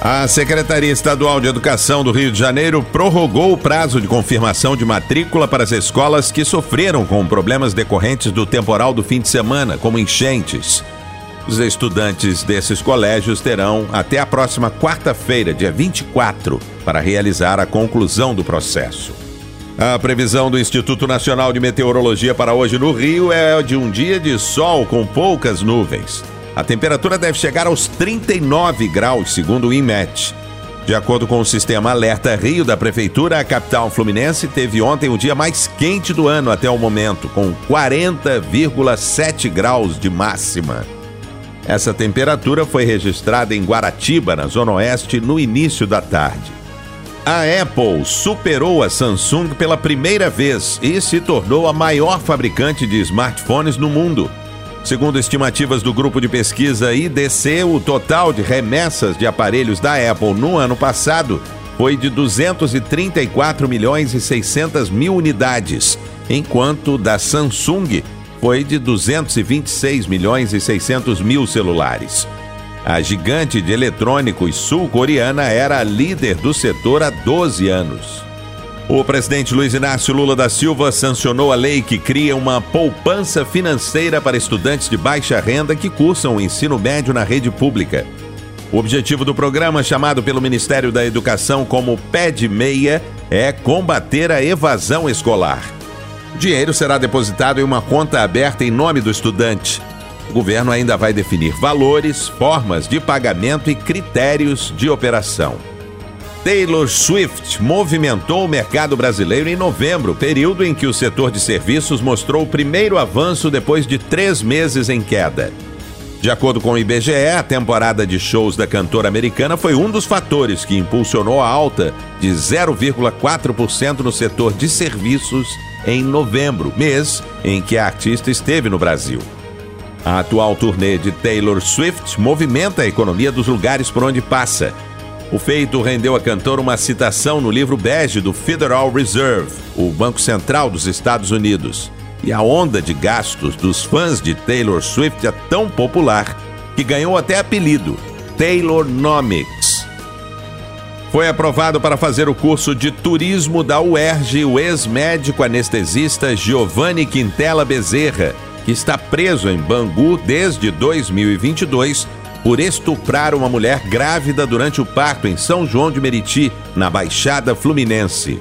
A Secretaria Estadual de Educação do Rio de Janeiro prorrogou o prazo de confirmação de matrícula para as escolas que sofreram com problemas decorrentes do temporal do fim de semana, como enchentes. Os estudantes desses colégios terão até a próxima quarta-feira, dia 24, para realizar a conclusão do processo. A previsão do Instituto Nacional de Meteorologia para hoje no Rio é de um dia de sol com poucas nuvens. A temperatura deve chegar aos 39 graus, segundo o INMET. De acordo com o sistema Alerta Rio da Prefeitura, a capital fluminense teve ontem o dia mais quente do ano até o momento, com 40,7 graus de máxima. Essa temperatura foi registrada em Guaratiba, na Zona Oeste, no início da tarde. A Apple superou a Samsung pela primeira vez e se tornou a maior fabricante de smartphones no mundo. Segundo estimativas do grupo de pesquisa IDC, o total de remessas de aparelhos da Apple no ano passado foi de 234 milhões e 600 mil unidades, enquanto da Samsung foi de 226 milhões e 600 mil celulares. A gigante de eletrônicos sul-coreana era a líder do setor há 12 anos. O presidente Luiz Inácio Lula da Silva sancionou a lei que cria uma poupança financeira para estudantes de baixa renda que cursam o ensino médio na rede pública. O objetivo do programa, chamado pelo Ministério da Educação como PED Meia, é combater a evasão escolar. O dinheiro será depositado em uma conta aberta em nome do estudante. O governo ainda vai definir valores, formas de pagamento e critérios de operação. Taylor Swift movimentou o mercado brasileiro em novembro, período em que o setor de serviços mostrou o primeiro avanço depois de três meses em queda. De acordo com o IBGE, a temporada de shows da cantora americana foi um dos fatores que impulsionou a alta de 0,4% no setor de serviços em novembro, mês em que a artista esteve no Brasil. A atual turnê de Taylor Swift movimenta a economia dos lugares por onde passa o feito rendeu à cantora uma citação no livro bege do Federal Reserve, o Banco Central dos Estados Unidos. E a onda de gastos dos fãs de Taylor Swift é tão popular que ganhou até apelido Taylornomics. Foi aprovado para fazer o curso de turismo da UERJ o ex-médico anestesista Giovanni Quintela Bezerra, que está preso em Bangu desde 2022 por estuprar uma mulher grávida durante o parto em São João de Meriti, na Baixada Fluminense.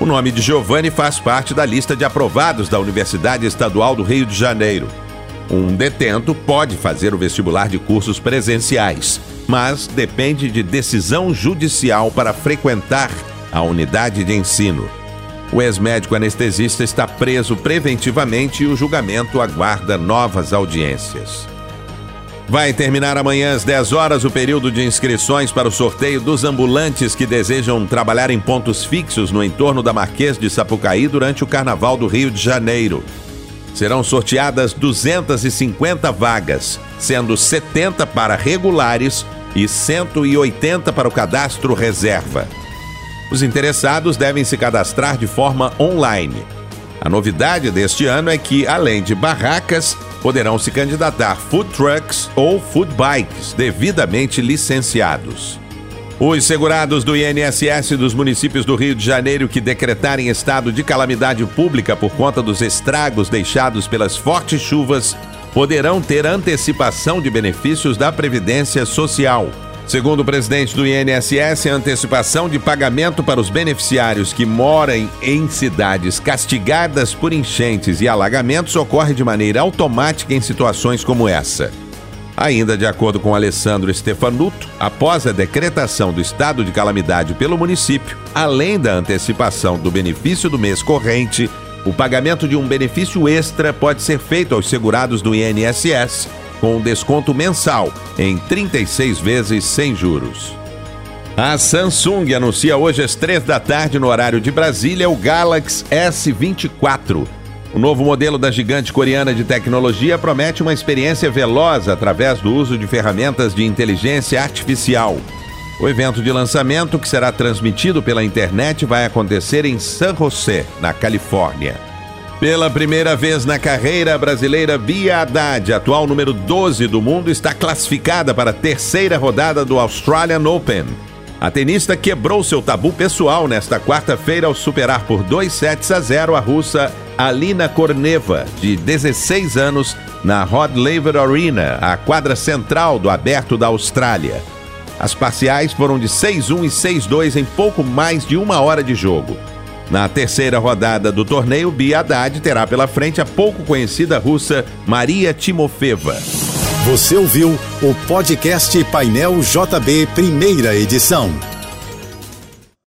O nome de Giovanni faz parte da lista de aprovados da Universidade Estadual do Rio de Janeiro. Um detento pode fazer o vestibular de cursos presenciais, mas depende de decisão judicial para frequentar a unidade de ensino. O ex-médico anestesista está preso preventivamente e o julgamento aguarda novas audiências. Vai terminar amanhã às 10 horas o período de inscrições para o sorteio dos ambulantes que desejam trabalhar em pontos fixos no entorno da Marquês de Sapucaí durante o Carnaval do Rio de Janeiro. Serão sorteadas 250 vagas, sendo 70 para regulares e 180 para o cadastro reserva. Os interessados devem se cadastrar de forma online. A novidade deste ano é que, além de barracas, poderão se candidatar food trucks ou food bikes devidamente licenciados. Os segurados do INSS dos municípios do Rio de Janeiro que decretarem estado de calamidade pública por conta dos estragos deixados pelas fortes chuvas poderão ter antecipação de benefícios da Previdência Social. Segundo o presidente do INSS, a antecipação de pagamento para os beneficiários que moram em cidades castigadas por enchentes e alagamentos ocorre de maneira automática em situações como essa. Ainda de acordo com Alessandro Stefanuto, após a decretação do estado de calamidade pelo município, além da antecipação do benefício do mês corrente, o pagamento de um benefício extra pode ser feito aos segurados do INSS com desconto mensal em 36 vezes sem juros. A Samsung anuncia hoje às três da tarde no horário de Brasília o Galaxy S24. O novo modelo da gigante coreana de tecnologia promete uma experiência veloz através do uso de ferramentas de inteligência artificial. O evento de lançamento, que será transmitido pela internet, vai acontecer em San José, na Califórnia. Pela primeira vez na carreira brasileira, Bia Haddad, atual número 12 do mundo, está classificada para a terceira rodada do Australian Open. A tenista quebrou seu tabu pessoal nesta quarta-feira ao superar por 2 sets a 0 a russa Alina Korneva, de 16 anos, na Rod Laver Arena, a quadra central do Aberto da Austrália. As parciais foram de 6-1 e 6-2 em pouco mais de uma hora de jogo. Na terceira rodada do torneio, Bia Haddad terá pela frente a pouco conhecida russa Maria Timofeva. Você ouviu o podcast Painel JB, primeira edição.